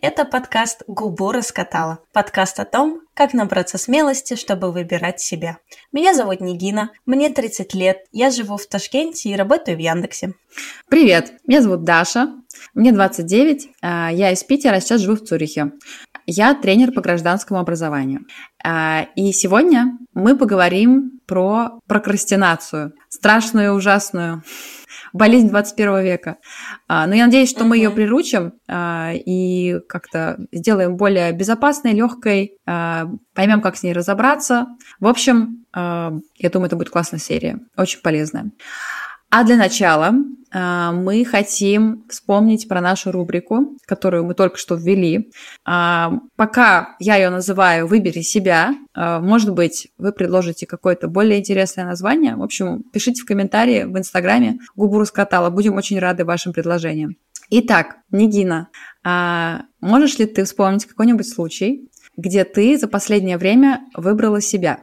Это подкаст «Губу раскатала». Подкаст о том, как набраться смелости, чтобы выбирать себя. Меня зовут Нигина, мне 30 лет, я живу в Ташкенте и работаю в Яндексе. Привет, меня зовут Даша, мне 29, а, я из Питера, а сейчас живу в Цюрихе. Я тренер по гражданскому образованию. А, и сегодня мы поговорим про прокрастинацию, страшную и ужасную болезнь 21 века. А, но я надеюсь, что мы ее приручим а, и как-то сделаем более безопасной, легкой, а, поймем, как с ней разобраться. В общем, я думаю, это будет классная серия, очень полезная. А для начала э, мы хотим вспомнить про нашу рубрику, которую мы только что ввели. Э, пока я ее называю «Выбери себя», э, может быть, вы предложите какое-то более интересное название. В общем, пишите в комментарии в Инстаграме «Губу раскатала». Будем очень рады вашим предложениям. Итак, Нигина, можешь ли ты вспомнить какой-нибудь случай, где ты за последнее время выбрала себя?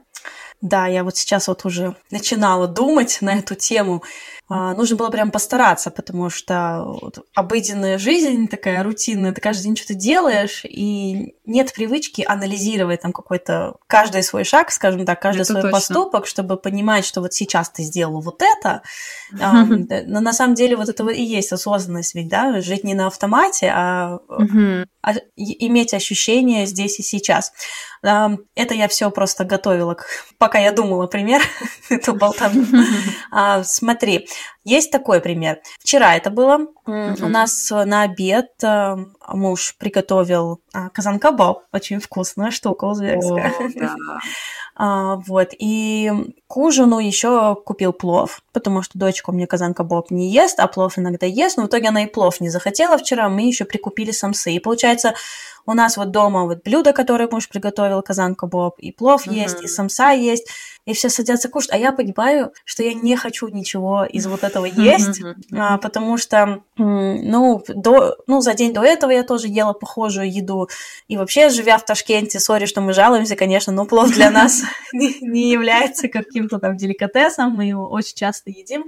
Да, я вот сейчас вот уже начинала думать на эту тему. А, нужно было прям постараться, потому что вот обыденная жизнь такая рутинная, ты каждый день что-то делаешь, и нет привычки анализировать там какой-то каждый свой шаг, скажем так, каждый это свой точно. поступок, чтобы понимать, что вот сейчас ты сделал вот это. Но на самом деле вот это и есть осознанность, ведь, да, жить не на автомате, а, а иметь ощущение здесь и сейчас. Это я все просто готовила, пока я думала пример эту болтовню. А, смотри, есть такой пример. Вчера это было. У нас на обед э, муж приготовил а, казан кабаб. Очень вкусная штука узбекская. А, вот. И к ужину еще купил плов, потому что дочка у меня казан кабаб не ест, а плов иногда ест. Но в итоге она и плов не захотела вчера. Мы еще прикупили самсы. И получается, у нас вот дома вот блюдо, которое муж приготовил, казан кабаб, и плов mm-hmm. есть, и самса есть, и все садятся кушать. А я понимаю, что я не хочу ничего из вот этого есть, mm-hmm. а, потому что, ну, до, ну, за день до этого я тоже ела похожую еду. И вообще, живя в Ташкенте, сори, что мы жалуемся, конечно, но плов для нас не является каким-то там деликатесом, мы его очень часто едим.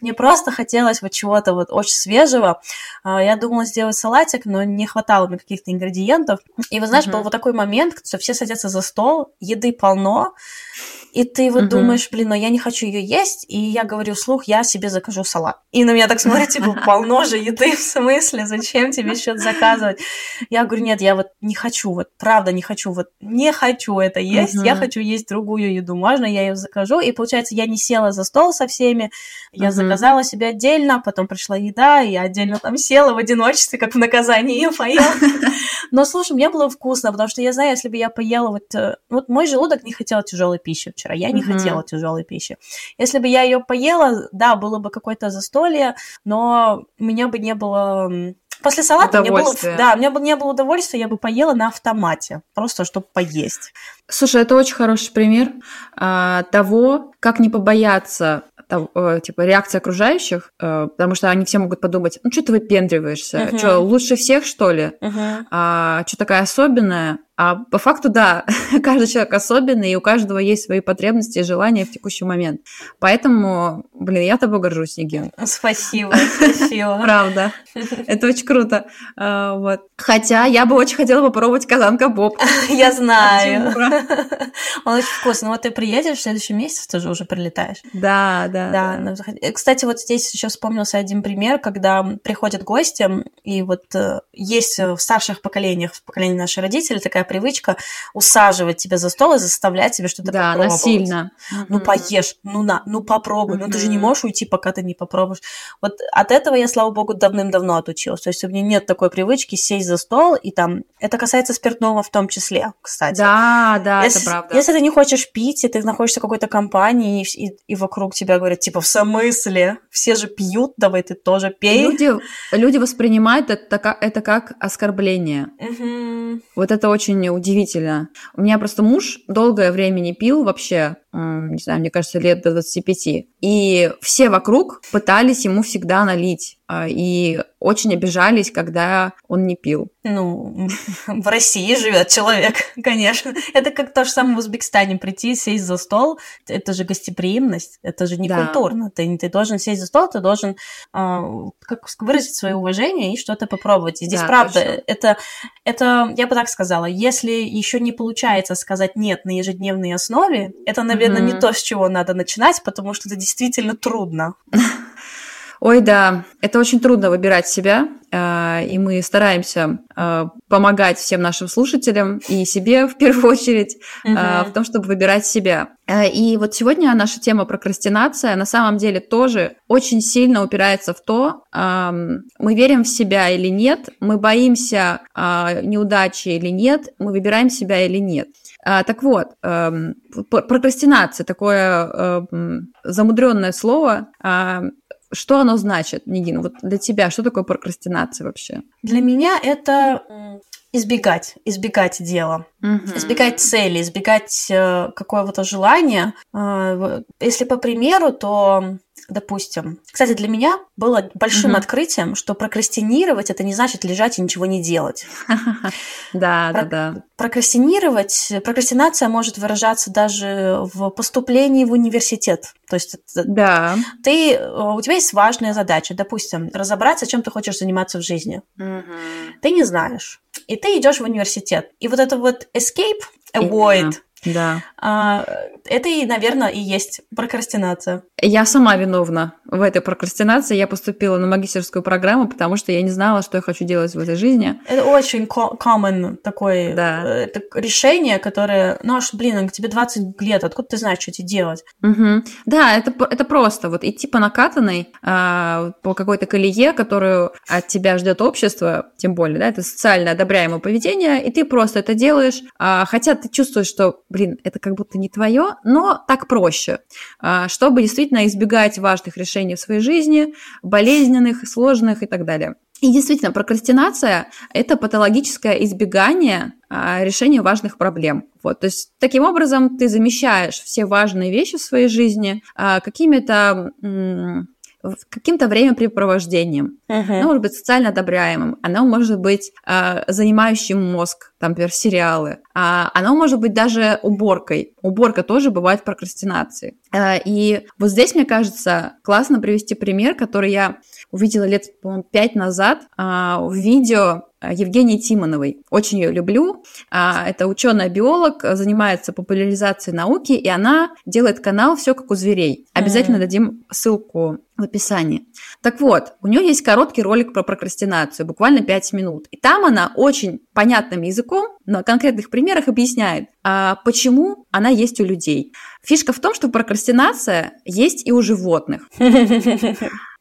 Мне просто хотелось вот чего-то вот очень свежего. А, я думала сделать салатик, но не хватало мне каких-то ингредиентов. И вы знаешь, был вот такой момент, что все садятся за стол, еды полно, и ты вот думаешь, блин, но я не хочу ее есть, и я говорю вслух, я себе закажу салат. И на меня так смотрят, типа, полно же еды, в смысле, зачем тебе что-то заказывать? Я говорю, нет, я вот не хочу, вот правда не хочу, вот не хочу это есть, угу. я хочу есть другую еду, можно я ее закажу? И получается, я не села за стол со всеми, я угу. заказала себе отдельно, потом пришла еда, и я отдельно там села в одиночестве, как в наказании, и поела. Но, слушай, мне было вкусно, потому что я знаю, если бы я поела вот... Э, вот мой желудок не хотел тяжелой пищи вчера, я не хотела тяжелой пищи. Если бы я ее поела, да, было бы какое-то застолье, но у меня бы не было После салата мне было, да, меня бы не было удовольствия, я бы поела на автомате, просто чтобы поесть. Слушай, это очень хороший пример а, того, как не побояться того, э, типа реакции окружающих, э, потому что они все могут подумать, ну что ты выпендриваешься, uh-huh. что лучше всех что ли, uh-huh. а, что такая особенная, а по факту, да, каждый человек особенный, и у каждого есть свои потребности и желания в текущий момент. Поэтому, блин, я тобой горжусь, Нигин. Спасибо, спасибо. Правда. Это очень круто. А, вот. Хотя я бы очень хотела попробовать казанка Боб. Я знаю. Он очень вкусный. Вот ты приедешь в следующий месяц, ты же уже прилетаешь. Да, да. Да. Ну, кстати, вот здесь еще вспомнился один пример, когда приходят гости, и вот э, есть в старших поколениях, в поколении наших родителей такая привычка усаживать тебя за стол и заставлять тебя что-то да, попробовать. насильно. Ну, поешь, ну на, ну попробуй, ну ты же не можешь уйти, пока ты не попробуешь. Вот от этого я, слава богу, давным-давно отучилась. То есть у меня нет такой привычки сесть за стол и там... Это касается спиртного в том числе, кстати. Да, да, если, это правда. Если ты не хочешь пить, и ты находишься в какой-то компании, и, и, и вокруг тебя говорят, типа, в смысле? Все же пьют, давай ты тоже пей. Люди, люди воспринимают это, это как оскорбление. Угу. Вот это очень очень удивительно. У меня просто муж долгое время не пил вообще, не знаю, мне кажется, лет до 25. И все вокруг пытались ему всегда налить. А, и очень обижались, когда он не пил. Ну, в России живет человек, конечно. Это как то же самое в Узбекистане прийти, сесть за стол. Это же гостеприимность, это же не да. культурно. Ты, ты должен сесть за стол, ты должен э, как выразить свое уважение и что-то попробовать. И здесь да, правда, это, это, я бы так сказала, если еще не получается сказать нет на ежедневной основе, это, наверное, mm-hmm. не то, с чего надо начинать, потому что это действительно трудно. Ой, да, это очень трудно выбирать себя, а, и мы стараемся а, помогать всем нашим слушателям и себе в первую очередь угу. в том, чтобы выбирать себя. И вот сегодня наша тема прокрастинация на самом деле тоже очень сильно упирается в то, мы верим в себя или нет, мы боимся неудачи или нет, мы выбираем себя или нет. Так вот, прокрастинация такое замудренное слово. Что оно значит, Нигин? Вот для тебя что такое прокрастинация вообще? Для меня это избегать, избегать дела, угу. избегать цели, избегать э, какого-то желания. Э, если по примеру, то допустим. Кстати, для меня было большим угу. открытием, что прокрастинировать это не значит лежать и ничего не делать. Да, да, да. Прокрастинировать, прокрастинация может выражаться даже в поступлении в университет. То есть да. ты, у тебя есть важная задача, допустим, разобраться, чем ты хочешь заниматься в жизни. Ты не знаешь. И ты идешь в университет. И вот это вот escape, avoid, да. А, это, и, наверное, и есть прокрастинация. Я сама виновна в этой прокрастинации. Я поступила на магистерскую программу, потому что я не знала, что я хочу делать в этой жизни. Это очень common такое да. Э, решение, которое, ну аж, блин, тебе 20 лет, откуда ты знаешь, что тебе делать? Угу. Да, это, это просто вот идти по накатанной, а, по какой-то колее, которую от тебя ждет общество, тем более, да, это социально одобряемое поведение, и ты просто это делаешь, а, хотя ты чувствуешь, что блин, это как будто не твое, но так проще, а, чтобы действительно избегать важных решений в своей жизни, болезненных, сложных и так далее. И действительно, прокрастинация – это патологическое избегание а, решения важных проблем. Вот, то есть таким образом ты замещаешь все важные вещи в своей жизни а, какими-то каким-то времяпрепровождением. Uh-huh. Оно может быть социально одобряемым, оно может быть э, занимающим мозг, там, например, сериалы. А оно может быть даже уборкой. Уборка тоже бывает в прокрастинации. Э, и вот здесь, мне кажется, классно привести пример, который я увидела лет, по-моему, пять назад э, в видео Евгении Тимоновой. Очень ее люблю. А, это ученая-биолог, занимается популяризацией науки, и она делает канал «Все как у зверей». Обязательно mm-hmm. дадим ссылку в описании. Так вот, у нее есть короткий ролик про прокрастинацию, буквально 5 минут. И там она очень понятным языком на конкретных примерах объясняет, а почему она есть у людей. Фишка в том, что прокрастинация есть и у животных.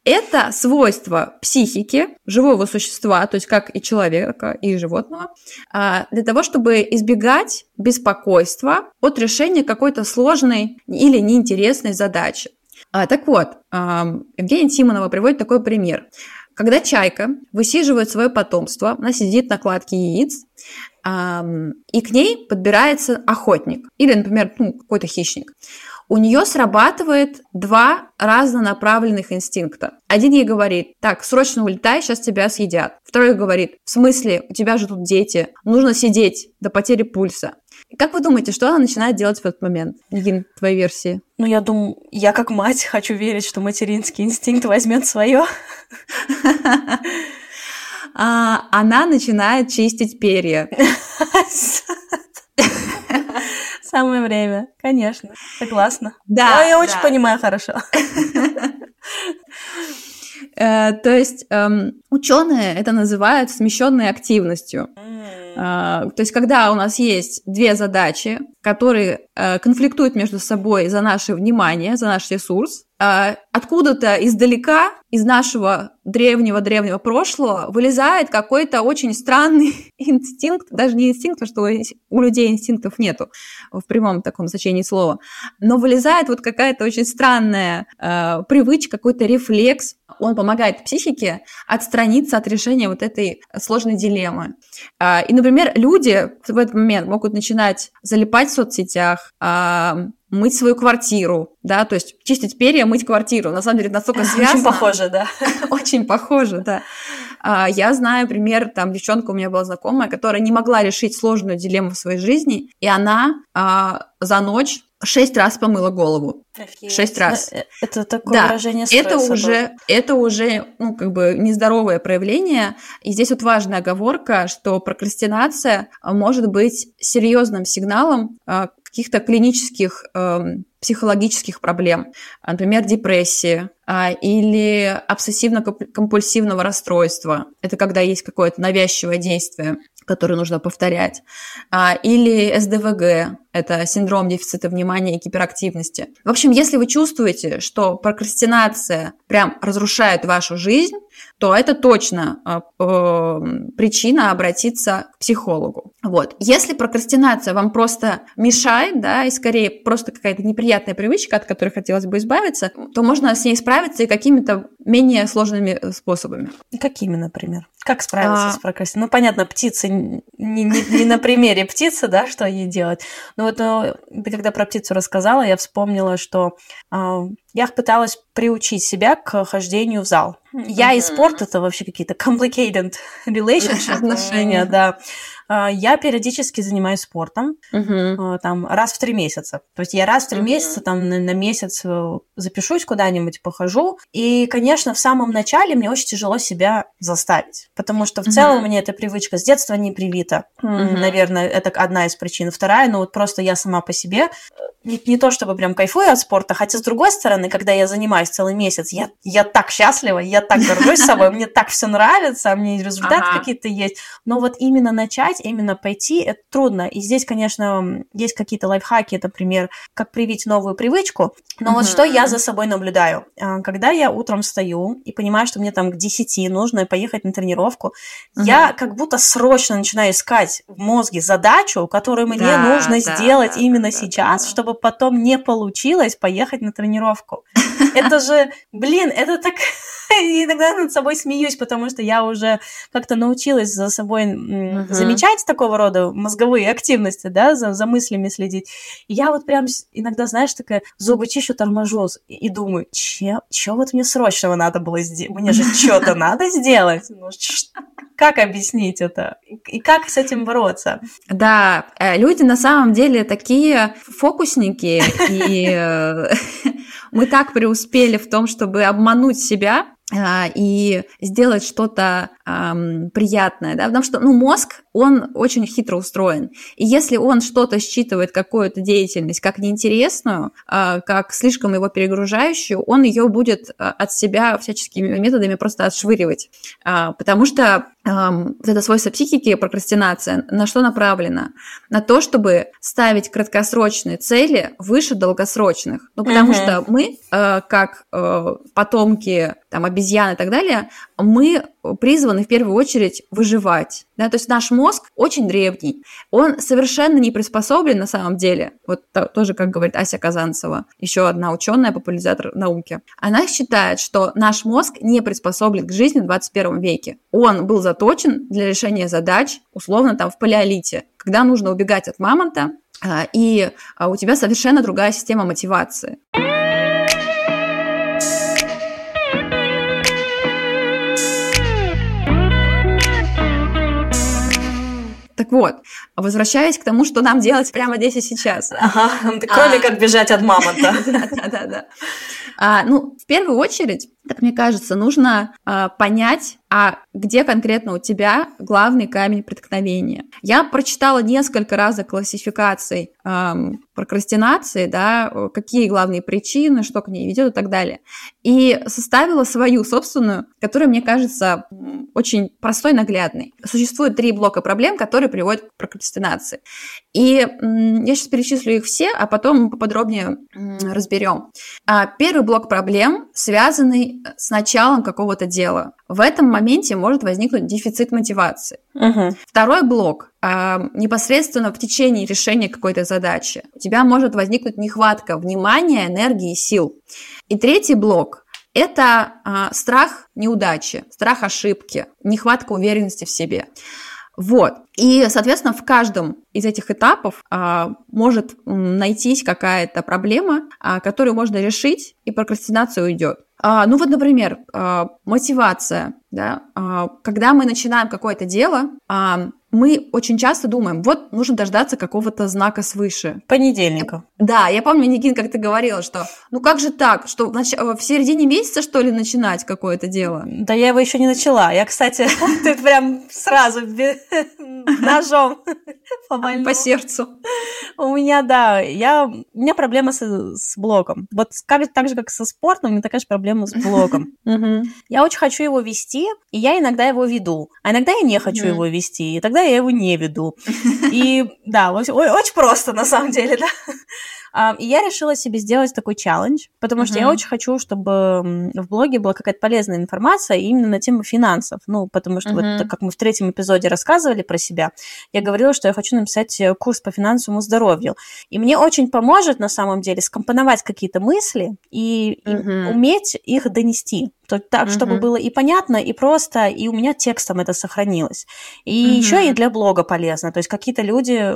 Это свойство психики живого существа, то есть как и человека, и животного, а, для того, чтобы избегать беспокойства от решения какой-то сложной или неинтересной задачи. А, так вот, Евгения Тимонова приводит такой пример. Когда чайка высиживает свое потомство, она сидит на кладке яиц, и к ней подбирается охотник или, например, ну, какой-то хищник у нее срабатывает два разнонаправленных инстинкта. Один ей говорит, так, срочно улетай, сейчас тебя съедят. Второй говорит, в смысле, у тебя же тут дети, нужно сидеть до потери пульса. Как вы думаете, что она начинает делать в этот момент? Нигин, твоей версии. Ну, я думаю, я как мать хочу верить, что материнский инстинкт возьмет свое. А, она начинает чистить перья. Самое время, конечно. Согласна. Да. Я, я очень понимаю хорошо. Э, то есть эм, ученые это называют смещенной активностью. А, то есть, когда у нас есть две задачи, которые э, конфликтуют между собой за наше внимание, за наш ресурс, откуда-то издалека, из нашего древнего-древнего прошлого, вылезает какой-то очень странный инстинкт, даже не инстинкт, потому что у людей инстинктов нету в прямом таком значении слова, но вылезает вот какая-то очень странная э, привычка, какой-то рефлекс, он помогает психике отстраниться от решения вот этой сложной дилеммы. Э, и, например, люди в этот момент могут начинать залипать в соцсетях, а, мыть свою квартиру, да, то есть чистить перья, мыть квартиру. На самом деле, настолько связано. Очень похоже, да. Очень похоже, да. А, я знаю пример, там девчонка у меня была знакомая, которая не могла решить сложную дилемму в своей жизни, и она а, за ночь шесть раз помыла голову. Офигеть. Шесть раз. Э, это такое да. выражение стресса. Это уже, это уже, ну, как бы нездоровое проявление. И здесь вот важная оговорка, что прокрастинация может быть серьезным сигналом каких-то клинических э, психологических проблем, например, депрессии э, или обсессивно-компульсивного расстройства. Это когда есть какое-то навязчивое действие, которое нужно повторять. Э, или СДВГ, это синдром дефицита внимания и гиперактивности. В общем, если вы чувствуете, что прокрастинация прям разрушает вашу жизнь, то это точно э, э, причина обратиться к психологу. Вот. Если прокрастинация вам просто мешает, да, и скорее просто какая-то неприятная привычка, от которой хотелось бы избавиться, то можно с ней справиться и какими-то менее сложными э, способами. Какими, например? Как справиться а... с прокрастинацией? Ну, понятно, птицы не, не, не на примере птицы, да, что ей делать. Но вот но, ты когда про птицу рассказала, я вспомнила, что э, я пыталась приучить себя к хождению в зал. Я и спорт это вообще какие-то complicated relationship отношения, да. А, я периодически занимаюсь спортом, uh-huh. там, раз в три месяца. То есть я раз в три uh-huh. месяца, там, на, на месяц э, запишусь куда-нибудь, похожу. И, конечно, в самом начале мне очень тяжело себя заставить, потому что в uh-huh. целом мне эта привычка с детства не привита. Uh-huh. Наверное, это одна из причин. Вторая, ну вот просто я сама по себе э, не, не то чтобы прям кайфую от спорта, хотя с другой стороны, когда я занимаюсь целый месяц, я, я так счастлива, я так горжусь собой, мне так все нравится, мне результаты какие-то есть. Но вот именно начать, именно пойти, это трудно. И здесь, конечно, есть какие-то лайфхаки, например, как привить новую привычку. Но вот что я за собой наблюдаю? А, когда я утром встаю и понимаю, что мне там к 10 нужно поехать на тренировку, я как будто срочно начинаю искать в мозге задачу, которую мне да, нужно да, сделать да, именно сейчас, чтобы потом не получилось поехать на тренировку. Это же, блин, это так... Иногда над собой смеюсь, потому что я уже как-то научилась за собой uh-huh. замечать такого рода мозговые активности, да, за, за мыслями следить. И я вот прям иногда, знаешь, такая зубы чищу, торможу и, и думаю, че, че вот мне срочного надо было сделать? Мне же что-то надо сделать. Ну, как объяснить это? И как с этим бороться? Да, э, люди на самом деле такие фокусники, и э, мы так преуспели в том, чтобы обмануть себя, а, и сделать что-то эм, приятное, да, потому что, ну, мозг, он очень хитро устроен, и если он что-то считывает, какую-то деятельность, как неинтересную, э, как слишком его перегружающую, он ее будет э, от себя всяческими методами просто отшвыривать, э, потому что э, это свойство психики, прокрастинация, на что направлена? На то, чтобы ставить краткосрочные цели выше долгосрочных, ну, потому uh-huh. что мы, э, как э, потомки, там, обезьян и так далее, мы призваны в первую очередь выживать. Да? То есть наш мозг очень древний, он совершенно не приспособлен на самом деле. Вот тоже, как говорит Ася Казанцева, еще одна ученая, популяризатор науки. Она считает, что наш мозг не приспособлен к жизни в 21 веке. Он был заточен для решения задач, условно, там, в палеолите, когда нужно убегать от мамонта, а, и у тебя совершенно другая система мотивации. Вот, возвращаясь к тому, что нам делать прямо здесь и сейчас. Ага, кроме а, как бежать от мамонта. Да-да-да. А, ну, в первую очередь, так мне кажется, нужно а, понять, а где конкретно у тебя главный камень преткновения. Я прочитала несколько разных классификаций эм, прокрастинации, да, какие главные причины, что к ней ведет и так далее. И составила свою собственную, которая, мне кажется, очень простой, наглядной. Существует три блока проблем, которые приводят к прокрастинации. И я сейчас перечислю их все, а потом поподробнее разберем. А, первый блок проблем связанный с началом какого-то дела. В этом моменте может возникнуть дефицит мотивации. Угу. Второй блок непосредственно в течение решения какой-то задачи. У тебя может возникнуть нехватка внимания, энергии и сил. И третий блок это а, страх неудачи, страх ошибки, нехватка уверенности в себе. Вот. И, соответственно, в каждом из этих этапов а, может найтись какая-то проблема, а, которую можно решить, и прокрастинация уйдет. А, ну вот, например, а, мотивация. Да? А, когда мы начинаем какое-то дело, а, мы очень часто думаем, вот нужно дождаться какого-то знака свыше. Понедельника. Да, я помню, Никин, как ты говорила, что ну как же так, что в, в середине месяца, что ли, начинать какое-то дело? Да я его еще не начала. Я, кстати, ты прям сразу ножом по сердцу. У меня, да, я, у меня проблема с, с блоком. Вот как, так же, как со спортом, у меня такая же проблема с блоком. Я очень хочу его вести, и я иногда его веду. А иногда я не хочу его вести, и тогда я его не веду. И да, очень просто на самом деле, да. И я решила себе сделать такой челлендж, потому uh-huh. что я очень хочу, чтобы в блоге была какая-то полезная информация именно на тему финансов. Ну, потому что uh-huh. вот как мы в третьем эпизоде рассказывали про себя, я говорила, что я хочу написать э, курс по финансовому здоровью. И мне очень поможет на самом деле скомпоновать какие-то мысли и, uh-huh. и уметь их донести. То, так, чтобы было и понятно, и просто, и у меня текстом это сохранилось. И еще и для блога полезно. То есть какие-то люди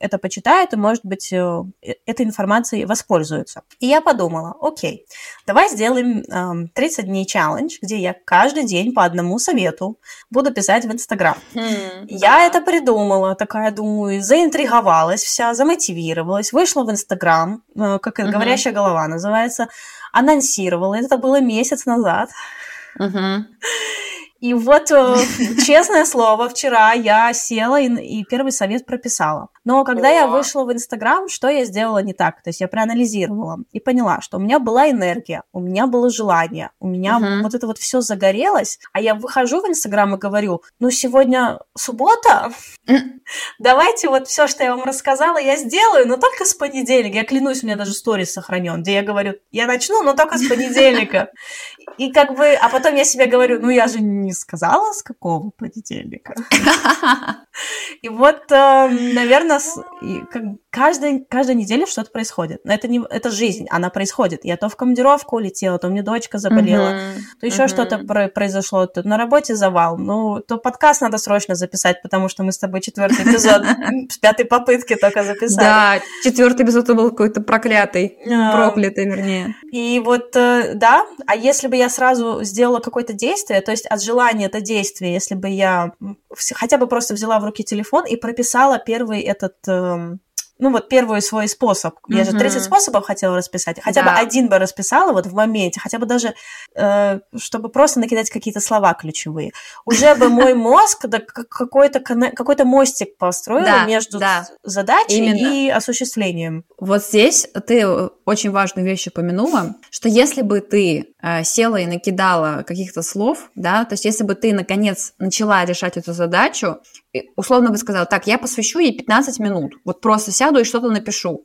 это почитают и, может быть, э, э, этой информацией воспользуются. И я подумала, окей, давай сделаем э, 30 дней челлендж, где я каждый день по одному совету буду писать в Инстаграм. Mm, я да. это придумала, такая, думаю, заинтриговалась вся, замотивировалась, вышла в Инстаграм, э, как mm-hmm. говорящая голова называется, анонсировала, это было месяц назад. Mm-hmm. И вот, э, честное слово, вчера я села и, и первый совет прописала. Но когда О. я вышла в Инстаграм, что я сделала не так? То есть я проанализировала и поняла, что у меня была энергия, у меня было желание, у меня угу. вот это вот все загорелось, а я выхожу в Инстаграм и говорю, ну сегодня суббота, давайте вот все, что я вам рассказала, я сделаю, но только с понедельника. Я клянусь, у меня даже сторис сохранен, где я говорю, я начну, но только с понедельника. И как бы, а потом я себе говорю, ну я же не сказала, с какого понедельника. И вот, эм, наверное, каждая, каждая неделя что-то происходит. Но это, не, это жизнь, она происходит. Я то в командировку улетела, то меня дочка заболела, то еще что-то произошло, то на работе завал, ну, то подкаст надо срочно записать, потому что мы с тобой четвертый эпизод с пятой попытки только записали. Да, четвертый эпизод был какой-то проклятый, проклятый, вернее. И вот, э, да, а если бы я сразу сделала какое-то действие, то есть от желания это действие, если бы я хотя бы просто взяла в руки телефон и прописала первый этот эм, ну вот первый свой способ. Я же 30 способов хотела расписать. Хотя да. бы один бы расписала вот в моменте, хотя бы даже, э, чтобы просто накидать какие-то слова ключевые. Уже бы мой мозг да, какой-то, какой-то мостик построил между задачей и осуществлением. Вот здесь ты очень важную вещь упомянула, что если бы ты э, села и накидала каких-то слов, да, то есть если бы ты наконец начала решать эту задачу, условно бы сказала, так, я посвящу ей 15 минут, вот просто сяду и что-то напишу.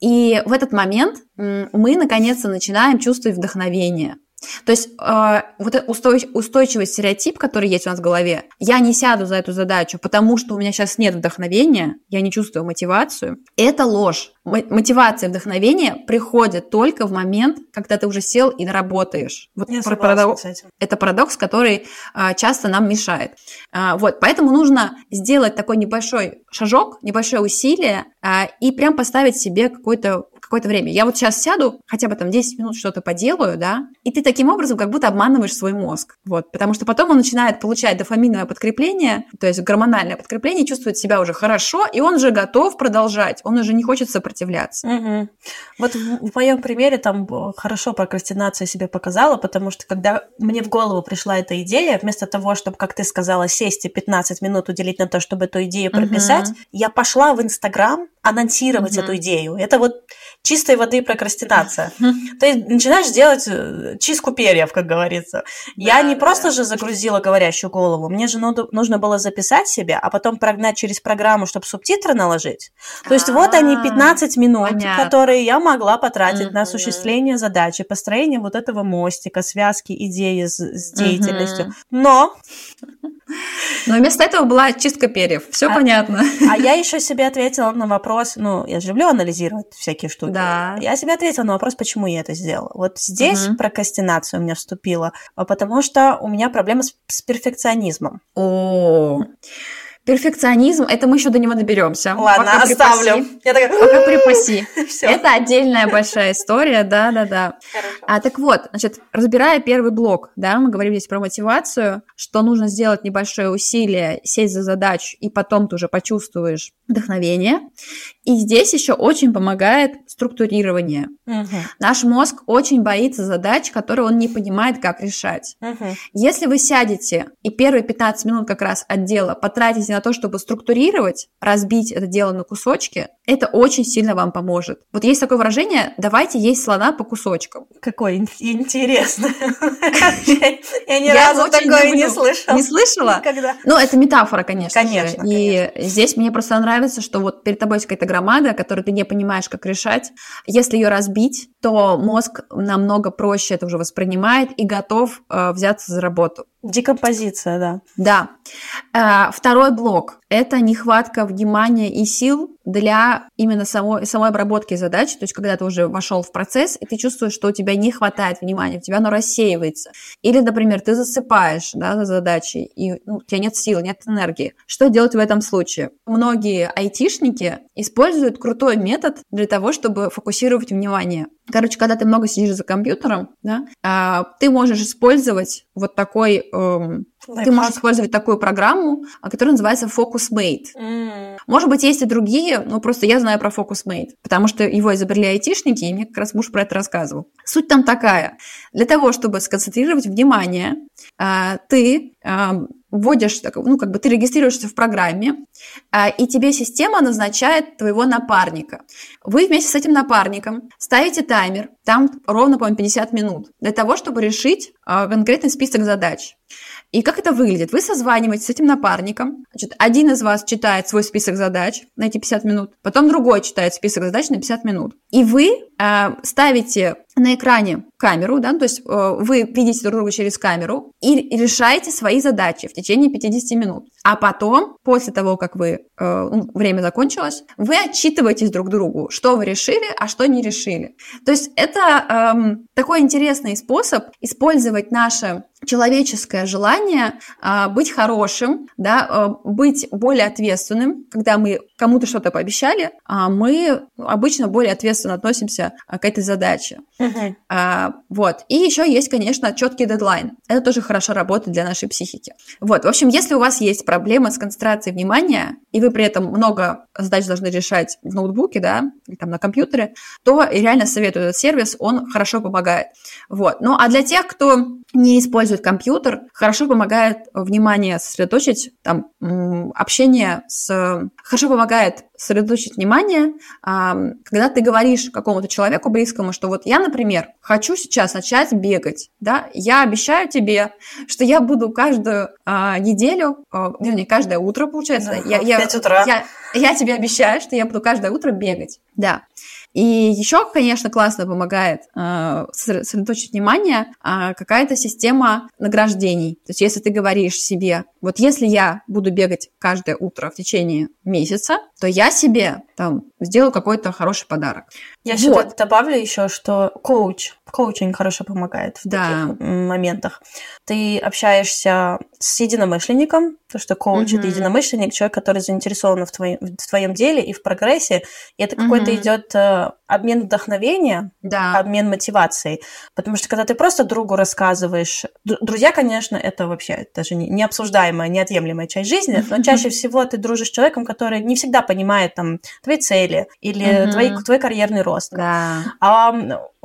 И в этот момент мы наконец-то начинаем чувствовать вдохновение. То есть э, вот этот устойчивый стереотип, который есть у нас в голове, я не сяду за эту задачу, потому что у меня сейчас нет вдохновения, я не чувствую мотивацию, это ложь. Мотивация и вдохновение приходят только в момент, когда ты уже сел и работаешь. Вот я парадокс, это парадокс, который э, часто нам мешает. Э, вот, поэтому нужно сделать такой небольшой шажок, небольшое усилие э, и прям поставить себе какой-то какое-то время. Я вот сейчас сяду, хотя бы там 10 минут что-то поделаю, да, и ты таким образом как будто обманываешь свой мозг. Вот, потому что потом он начинает получать дофаминовое подкрепление, то есть гормональное подкрепление, чувствует себя уже хорошо, и он уже готов продолжать, он уже не хочет сопротивляться. Угу. Вот в, в моем примере там хорошо прокрастинация себе показала, потому что когда мне в голову пришла эта идея, вместо того, чтобы, как ты сказала, сесть и 15 минут уделить на то, чтобы эту идею прописать, угу. я пошла в Инстаграм анонсировать угу. эту идею. Это вот чистой воды прокрастинация. То есть начинаешь делать э, чистку перьев, как говорится. Я не просто же загрузила говорящую голову, мне же нужно было записать себе, а потом прогнать через программу, чтобы субтитры наложить. То есть вот они 15 а, минут, которые я могла потратить на осуществление задачи, построение вот этого мостика, связки идеи с деятельностью. Но но вместо этого была чистка перьев. Все а, понятно. А я еще себе ответила на вопрос, ну, я же люблю анализировать всякие штуки. Да. Я себе ответила на вопрос, почему я это сделала. Вот здесь угу. прокрастинация у меня вступила, а потому что у меня проблема с, с перфекционизмом. О, Перфекционизм, это мы еще до него доберемся. Ладно, пока оставлю. Припаси. Я такая... Пока припаси. Это отдельная большая история, да-да-да. А, так вот, значит, разбирая первый блок, да, мы говорим здесь про мотивацию, что нужно сделать небольшое усилие, сесть за задачу, и потом ты уже почувствуешь вдохновение. И здесь еще очень помогает структурирование. Угу. Наш мозг очень боится задач, которые он не понимает, как решать. Угу. Если вы сядете и первые 15 минут как раз от дела потратите на то, чтобы структурировать, разбить это дело на кусочки, это очень сильно вам поможет. Вот есть такое выражение «давайте есть слона по кусочкам». Какое интересно. Я ни разу такое не слышала. Не слышала? Ну, это метафора, конечно Конечно. И здесь мне просто нравится, что вот перед тобой есть какая-то громада, которую ты не понимаешь, как решать. Если ее разбить, то мозг намного проще это уже воспринимает и готов э, взяться за работу. Декомпозиция, да. Да. Э, второй блок – это нехватка внимания и сил для именно самой, самой обработки задачи, то есть когда ты уже вошел в процесс, и ты чувствуешь, что у тебя не хватает внимания, у тебя оно рассеивается. Или, например, ты засыпаешь да, за задачей, и ну, у тебя нет сил, нет энергии. Что делать в этом случае? Многие айтишники используют крутой метод для того, чтобы фокусировать внимание. Короче, когда ты много сидишь за компьютером, да, а, ты можешь использовать вот такой эм, ты можешь использовать такую программу, а, которая называется FocusMate. Mm. Может быть, есть и другие, но просто я знаю про FocusMate, потому что его изобрели айтишники, и мне как раз муж про это рассказывал. Суть там такая. Для того, чтобы сконцентрировать внимание, а, ты вводишь, ну, как бы ты регистрируешься в программе, и тебе система назначает твоего напарника. Вы вместе с этим напарником ставите таймер, там ровно, по-моему, 50 минут, для того, чтобы решить конкретный список задач. И как это выглядит? Вы созваниваетесь с этим напарником. Значит, один из вас читает свой список задач на эти 50 минут, потом другой читает список задач на 50 минут. И вы ставите на экране камеру, да, то есть э, вы видите друг друга через камеру и решаете свои задачи в течение 50 минут. А потом, после того, как вы, э, ну, время закончилось, вы отчитываетесь друг другу, что вы решили, а что не решили. То есть это э, такой интересный способ использовать наше человеческое желание э, быть хорошим, да, э, быть более ответственным, когда мы кому-то что-то пообещали, а мы обычно более ответственно относимся к этой задаче. Uh-huh. А, вот. И еще есть, конечно, четкий дедлайн. Это тоже хорошо работает для нашей психики. Вот. В общем, если у вас есть проблема с концентрацией внимания, и вы при этом много задач должны решать в ноутбуке, да, или там на компьютере, то реально советую этот сервис, он хорошо помогает. Вот. Ну, а для тех, кто не использует компьютер, хорошо помогает внимание сосредоточить, там, общение с... Хорошо помогает сосредоточить внимание, когда ты говоришь какому-то человеку близкому, что вот я, например, хочу сейчас начать бегать, да, я обещаю тебе, что я буду каждую а, неделю, а, вернее, каждое утро, получается, да, я, я, утра. Я, я тебе обещаю, что я буду каждое утро бегать, да. И еще, конечно, классно помогает э, сосредоточить внимание э, какая-то система награждений. То есть, если ты говоришь себе, вот если я буду бегать каждое утро в течение месяца, то я себе там сделаю какой-то хороший подарок. Я вот. сюда добавлю еще, что коуч, коучинг хорошо помогает в да. таких моментах. Ты общаешься с единомышленником, то, что коуч mm-hmm. это единомышленник, человек, который заинтересован в твоем, в твоем деле и в прогрессе, и это mm-hmm. какой-то идет э, обмен вдохновения, да. обмен мотивацией. Потому что когда ты просто другу рассказываешь, друзья, конечно, это вообще даже не, необсуждаемая, неотъемлемая часть жизни, но чаще всего ты дружишь с человеком, который не всегда понимает там твои цели или mm-hmm. твой, твой карьерный рост. Да. А,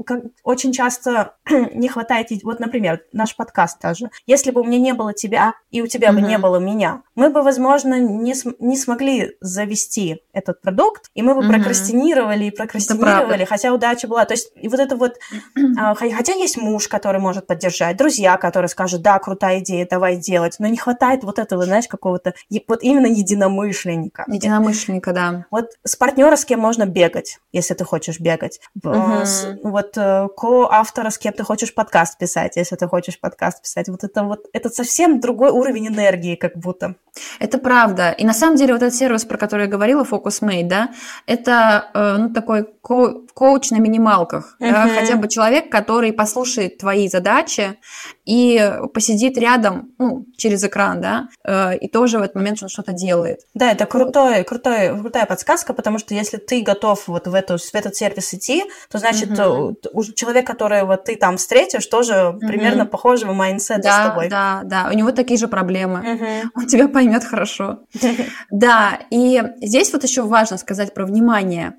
как, очень часто не хватает, вот, например, наш подкаст тоже. Если бы у меня не было тебя, и у тебя mm-hmm. бы не было меня, мы бы, возможно, не, см- не смогли завести этот продукт, и мы бы mm-hmm. прокрастинировали и прокрастинировали, хотя удача была. То есть, и вот это вот, а, хотя есть муж, который может поддержать, друзья, которые скажут, да, крутая идея, давай делать, но не хватает вот этого, знаешь, какого-то, вот именно единомышленника. Единомышленника, да. Вот с партнера, с кем можно бегать, если ты хочешь бегать. Mm-hmm. Вот э, ко-автора, с кем ты хочешь подкаст писать, если ты хочешь подкаст писать. Вот это вот, это совсем другой уровень энергии, как будто. Это правда. И на самом деле вот этот сервис, про который я говорила, FocusMate, да, это э, ну, такой ко- коуч на минималках. Uh-huh. Да, хотя бы человек, который послушает твои задачи и посидит рядом, ну, через экран, да, э, и тоже в этот момент он что-то делает. Да, это крутой, крутой, крутая подсказка, потому что если ты готов вот в, эту, в этот сервис идти, то значит uh-huh. человек, который вот ты там встретишь, тоже uh-huh. примерно похожего mindset а да, с тобой. Да, да, у него такие же проблемы. Uh-huh. Он тебя поймет хорошо. Да, и здесь вот еще важно сказать про внимание.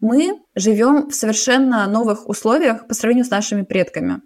Мы живем в совершенно новых условиях по сравнению с нашими предками.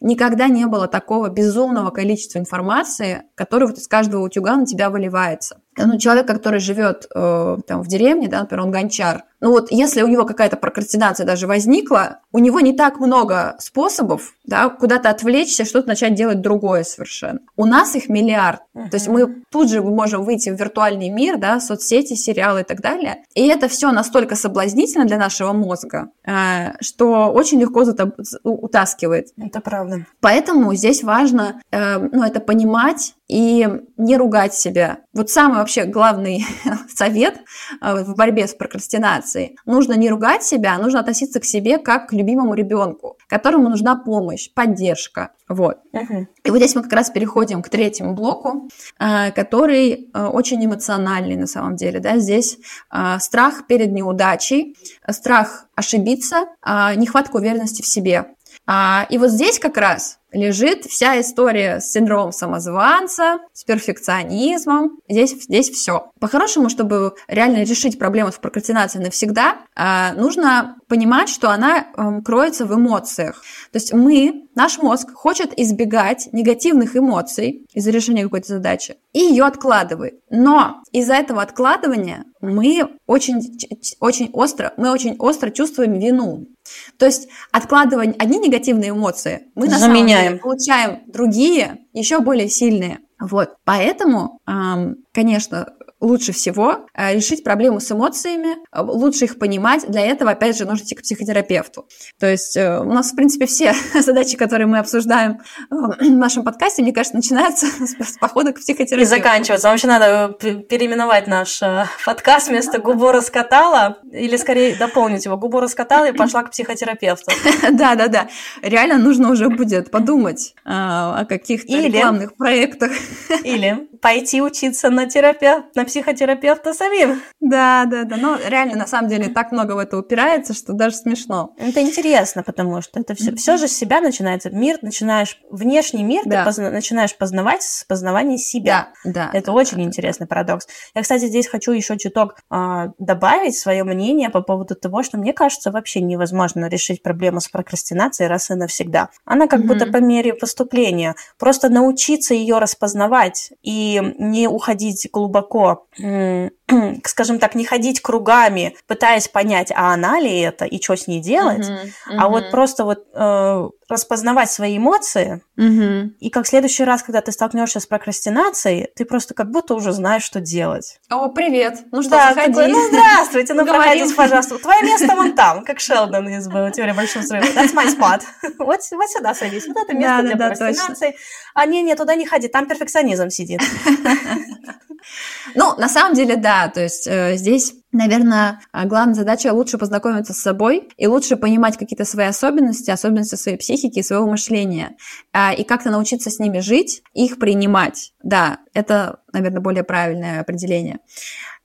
Никогда не было такого безумного количества информации, которая вот из каждого утюга на тебя выливается. Ну, человек, который живет э, там в деревне, да, например, он гончар, ну вот если у него какая-то прокрастинация даже возникла, у него не так много способов, да, куда-то отвлечься, что-то начать делать другое совершенно. У нас их миллиард. Uh-huh. То есть мы тут же можем выйти в виртуальный мир, да, соцсети, сериалы и так далее. И это все настолько соблазнительно для нашего мозга, э, что очень легко зата- утаскивает. Это правда. Поэтому здесь важно, э, ну, это понимать и не ругать себя. Вот самый вообще главный совет э, в борьбе с прокрастинацией. Нужно не ругать себя, нужно относиться к себе как к любимому ребенку, которому нужна помощь, поддержка. Вот. Uh-huh. И вот здесь мы как раз переходим к третьему блоку, э, который э, очень эмоциональный на самом деле. Да? Здесь страх перед неудачей, страх ошибиться, нехватка уверенности в себе. И вот здесь как раз лежит вся история с синдромом самозванца, с перфекционизмом. Здесь, здесь все. По-хорошему, чтобы реально решить проблему с прокрастинацией навсегда, а, нужно понимать, что она эм, кроется в эмоциях. То есть мы, наш мозг хочет избегать негативных эмоций из-за решения какой-то задачи и ее откладывает. Но из-за этого откладывания мы очень, очень остро, мы очень остро чувствуем вину. То есть откладывая одни негативные эмоции, мы на самом деле получаем другие, еще более сильные. Вот, поэтому, конечно, лучше всего э, решить проблему с эмоциями, э, лучше их понимать. Для этого, опять же, нужно идти к психотерапевту. То есть э, у нас, в принципе, все задачи, которые мы обсуждаем в нашем подкасте, мне кажется, начинаются с похода к психотерапевту. И заканчиваются. Вообще надо переименовать наш подкаст вместо «Губу раскатала» или, скорее, дополнить его «Губу раскатала» и пошла к психотерапевту. Да-да-да. Реально нужно уже будет подумать о каких-то рекламных проектах. Или пойти учиться на терапевта, на психотерапевта самим. Да, да, да. Но реально, на самом деле, так много в это упирается, что даже смешно. Это интересно, потому что это все, все же с себя начинается. Мир, начинаешь, внешний мир да. ты позна, начинаешь познавать с познавания себя. Да, да. Это очень да, интересный парадокс. Я, кстати, здесь хочу еще чуток а, добавить свое мнение по поводу того, что мне кажется, вообще невозможно решить проблему с прокрастинацией раз и навсегда. Она как mm-hmm. будто по мере поступления. Просто научиться ее распознавать и не уходить глубоко скажем так, не ходить кругами, пытаясь понять, а она ли это и что с ней делать, uh-huh, uh-huh. а вот просто вот э, распознавать свои эмоции, uh-huh. и как в следующий раз, когда ты столкнешься с прокрастинацией, ты просто как будто уже знаешь, что делать. О, привет! Ну что, да, заходи. Такой, ну здравствуйте, ну проходите, пожалуйста. Твое место вон там, как Шелдон из «Теории большого взрыва». That's my spot. Вот, вот сюда садись, вот это место для прокрастинации. А не-не, туда не ходи, там перфекционизм сидит. Ну, на самом деле, да, то есть э, здесь Наверное, главная задача лучше познакомиться с собой и лучше понимать какие-то свои особенности, особенности своей психики и своего мышления, а, и как-то научиться с ними жить, их принимать. Да, это, наверное, более правильное определение.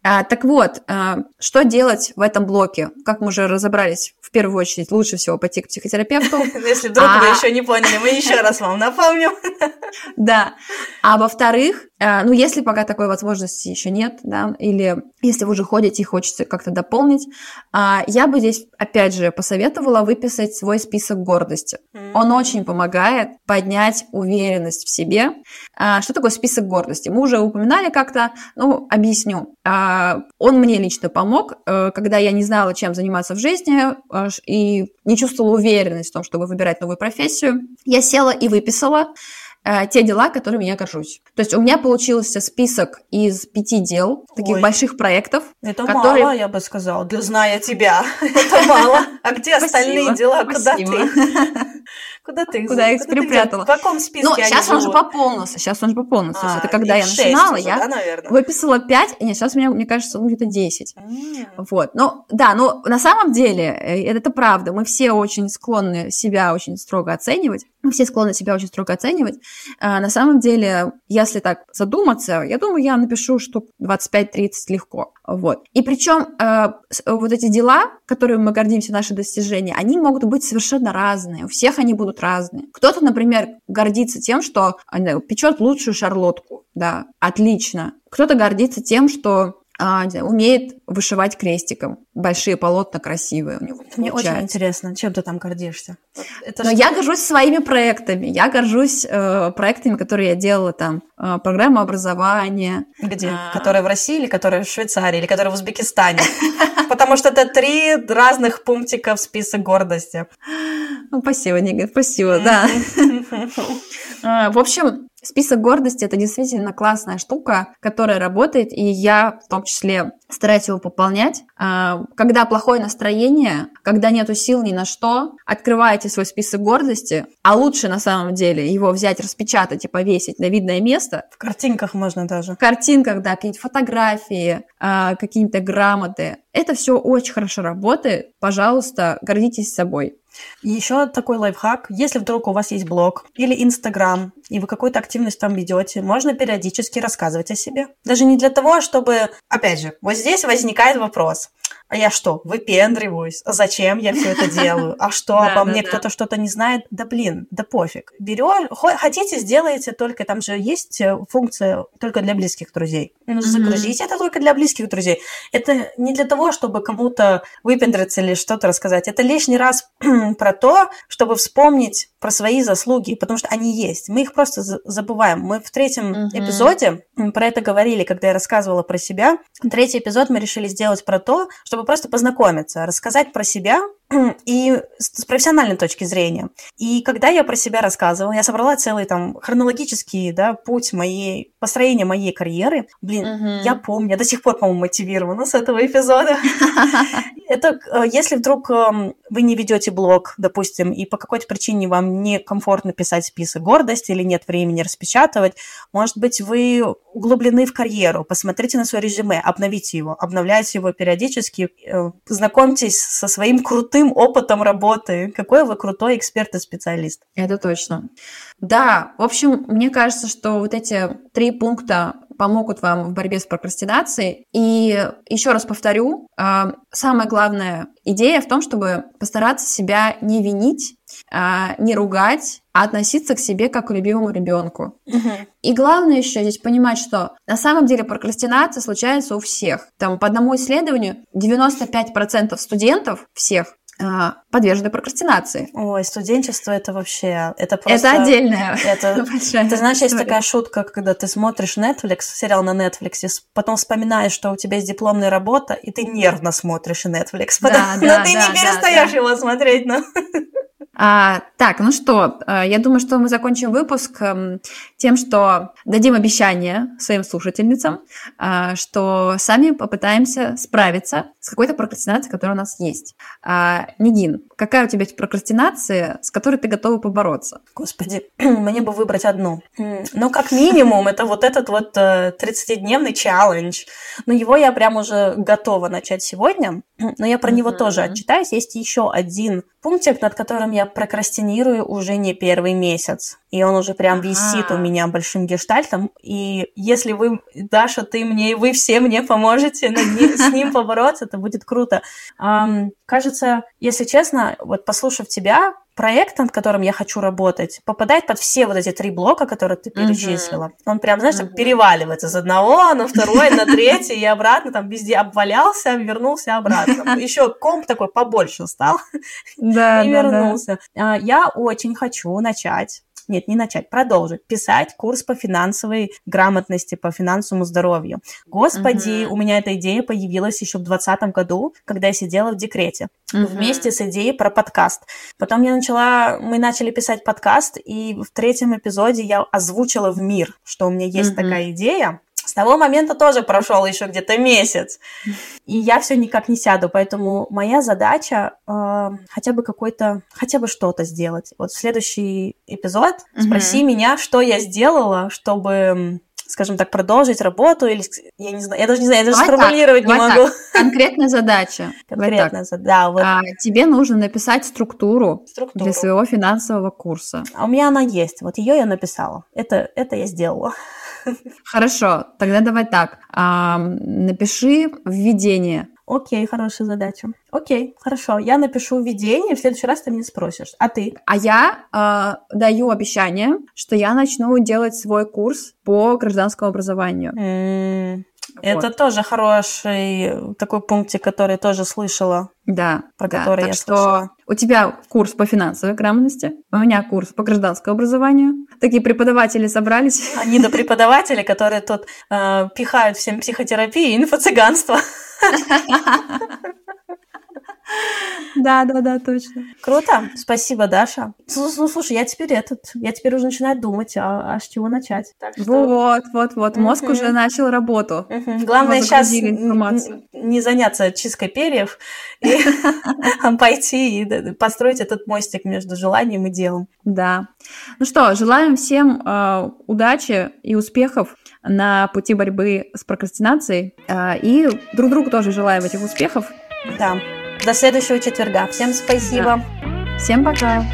А, так вот, а, что делать в этом блоке? Как мы уже разобрались, в первую очередь лучше всего пойти к психотерапевту. Если вдруг вы еще не поняли, мы еще раз вам напомним. Да. А во-вторых, а, ну, если пока такой возможности еще нет, да, или если вы уже ходите и хочется как-то дополнить, я бы здесь, опять же, посоветовала выписать свой список гордости. Он очень помогает поднять уверенность в себе. Что такое список гордости? Мы уже упоминали как-то, ну, объясню. Он мне лично помог, э, когда я не знала, чем заниматься в жизни, и не чувствовала уверенность в том, чтобы выбирать новую профессию, я села и выписала э, те дела, которыми я горжусь. То есть у меня получился список из пяти дел, таких Ой, больших проектов. Это которые... мало, я бы сказала, для зная тебя. Это мало. А где остальные дела? Куда ты? Куда ты их, куда я их перепрятала? В каком списке Ну, сейчас он же живут? пополнился, сейчас он же пополнился. А, это когда я начинала, уже, я да, наверное? выписала 5, нет, сейчас у меня, мне кажется, где-то 10. М. Вот, ну, да, ну, на самом деле, э, это правда, мы все очень склонны себя очень строго оценивать, мы все склонны себя очень строго оценивать. А, на самом деле, если так задуматься, я думаю, я напишу штук 25-30 легко. Вот. И причем э, с- вот эти дела, которыми мы гордимся, наши достижения, они могут быть совершенно разные. У всех они будут разные. Кто-то, например, гордится тем, что печет лучшую шарлотку. Да, отлично. Кто-то гордится тем, что а, умеет вышивать крестиком. Большие полотна красивые у него Мне очень получаются. интересно, чем ты там гордишься? Это Но что- я горжусь своими проектами. Я горжусь э, проектами, которые я делала там. Э, программа образования. Где? А. Которые в России или которые в Швейцарии, или которые в Узбекистане? Потому что это три разных пунктика в список гордости. Ну, спасибо, Нига, спасибо, да. А, В общем, список гордости это действительно классная штука, которая работает, и я в том числе стараюсь его пополнять. А, Когда плохое настроение, когда нету сил ни на что, открываете свой список гордости, а лучше на самом деле его взять, распечатать и повесить на видное место, В картинках можно даже. в картинках, да, какие-нибудь фотографии, а, какие-то грамоты. Это все очень хорошо работает. Пожалуйста, гордитесь собой. И еще такой лайфхак. Если вдруг у вас есть блог или Инстаграм, и вы какую-то активность там ведете, можно периодически рассказывать о себе. Даже не для того, чтобы... Опять же, вот здесь возникает вопрос. А я что, выпендриваюсь? А Зачем я все это делаю? А что, обо мне кто-то что-то не знает? Да блин, да пофиг. Берешь, хо- хотите, сделаете только, там же есть э, функция только для близких друзей. Ну, загрузите это только для близких друзей. Это не для того, чтобы кому-то выпендриться или что-то рассказать. Это лишний раз про то, чтобы вспомнить про свои заслуги, потому что они есть. Мы их просто за- забываем. Мы в третьем Мгм. эпизоде про это говорили, когда я рассказывала про себя. Третий эпизод мы решили сделать про то, чтобы просто познакомиться, рассказать про себя и с профессиональной точки зрения. И когда я про себя рассказывала, я собрала целый там хронологический да, путь моей, построения моей карьеры. Блин, Мгм. я помню, я до сих пор, по-моему, мотивирована с этого эпизода. Это э, если вдруг эм, вы не ведете блог, допустим, и по какой-то причине вам некомфортно писать список гордости или нет времени распечатывать, может быть, вы углублены в карьеру, посмотрите на свое резюме, обновите его, обновляйте его периодически, э, знакомьтесь со своим крутым опытом работы, какой вы крутой эксперт и специалист. Это точно. Да, в общем, мне кажется, что вот эти три пункта помогут вам в борьбе с прокрастинацией. И еще раз повторю, а, самая главная идея в том, чтобы постараться себя не винить, а, не ругать, а относиться к себе как к любимому ребенку. И главное еще здесь понимать, что на самом деле прокрастинация случается у всех. Там по одному исследованию 95% студентов всех подвержены прокрастинации. Ой, студенчество это вообще, это просто... Это отдельная Это большая Ты знаешь, есть история. такая шутка, когда ты смотришь Netflix, сериал на Netflix, и потом вспоминаешь, что у тебя есть дипломная работа, и ты нервно смотришь Netflix, Да, потому- да, но ты да, не перестаешь да. его смотреть. но- А, так, ну что, а, я думаю, что мы закончим выпуск эм, тем, что дадим обещание своим слушательницам, а, что сами попытаемся справиться с какой-то прокрастинацией, которая у нас есть. А, Нигин, какая у тебя есть прокрастинация, с которой ты готова побороться? Господи, мне бы выбрать одну. М, Ну, как минимум, это вот этот вот э, 30-дневный челлендж. Но его я прям уже готова начать сегодня. Но я про него тоже отчитаюсь. Есть еще один пунктик, над которым я прокрастинирую уже не первый месяц. И он уже прям висит у меня большим гештальтом. И если вы, Даша, ты мне, и вы все мне поможете ним- с ним побороться, это будет круто. Кажется, если честно, вот послушав тебя, проект, над которым я хочу работать, попадает под все вот эти три блока, которые ты перечислила. Он прям, знаешь, Мгм. переваливается с одного на второй, на третий и обратно, там везде обвалялся, вернулся обратно. Еще комп такой побольше стал и вернулся. А, Я очень хочу начать нет, не начать, продолжить писать курс по финансовой грамотности, по финансовому здоровью. Господи, Мгм. у меня эта идея появилась еще в 2020 году, когда я сидела в декрете вместе с идеей про подкаст. Потом я начала, мы начали писать подкаст, и в третьем эпизоде я озвучила в мир, что у меня есть Мгм. такая идея с того момента тоже прошел еще где-то месяц. И я все никак не сяду, поэтому моя задача э, хотя бы какой-то, хотя бы что-то сделать. Вот в следующий эпизод спроси меня, что я сделала, чтобы скажем так, продолжить работу или я не знаю, я даже не знаю, я даже давай сформулировать так, не могу. Так. Конкретная задача. Конкретная задача, да. Вот. А, тебе нужно написать структуру, структуру для своего финансового курса. А у меня она есть, вот ее я написала. Это, это я сделала. Хорошо, тогда давай так. А, напиши введение. Окей, хорошая задача. Окей, хорошо. Я напишу введение, в следующий раз ты меня спросишь. А ты? А я э, даю обещание, что я начну делать свой курс по гражданскому образованию. Mm. Вот. Это тоже хороший такой пунктик, который я тоже слышала. Да, про да, который так я что слышала. у тебя курс по финансовой грамотности, у меня курс по гражданскому образованию. Такие преподаватели собрались. Они до преподаватели, которые тут э, пихают всем психотерапию и инфо-цыганство. Да, да, да, точно. Круто. Спасибо, Даша. Ну, слушай, я теперь этот, я теперь уже начинаю думать, а, а с чего начать. Так что... Вот, вот, вот. Мозг угу. уже начал работу. Угу. Главное сейчас не заняться чисткой перьев и пойти и построить этот мостик между желанием и делом. Да. Ну что, желаем всем э, удачи и успехов на пути борьбы с прокрастинацией. Э, и друг другу тоже желаем этих успехов. Да. До следующего четверга. Всем спасибо. Да. Всем пока.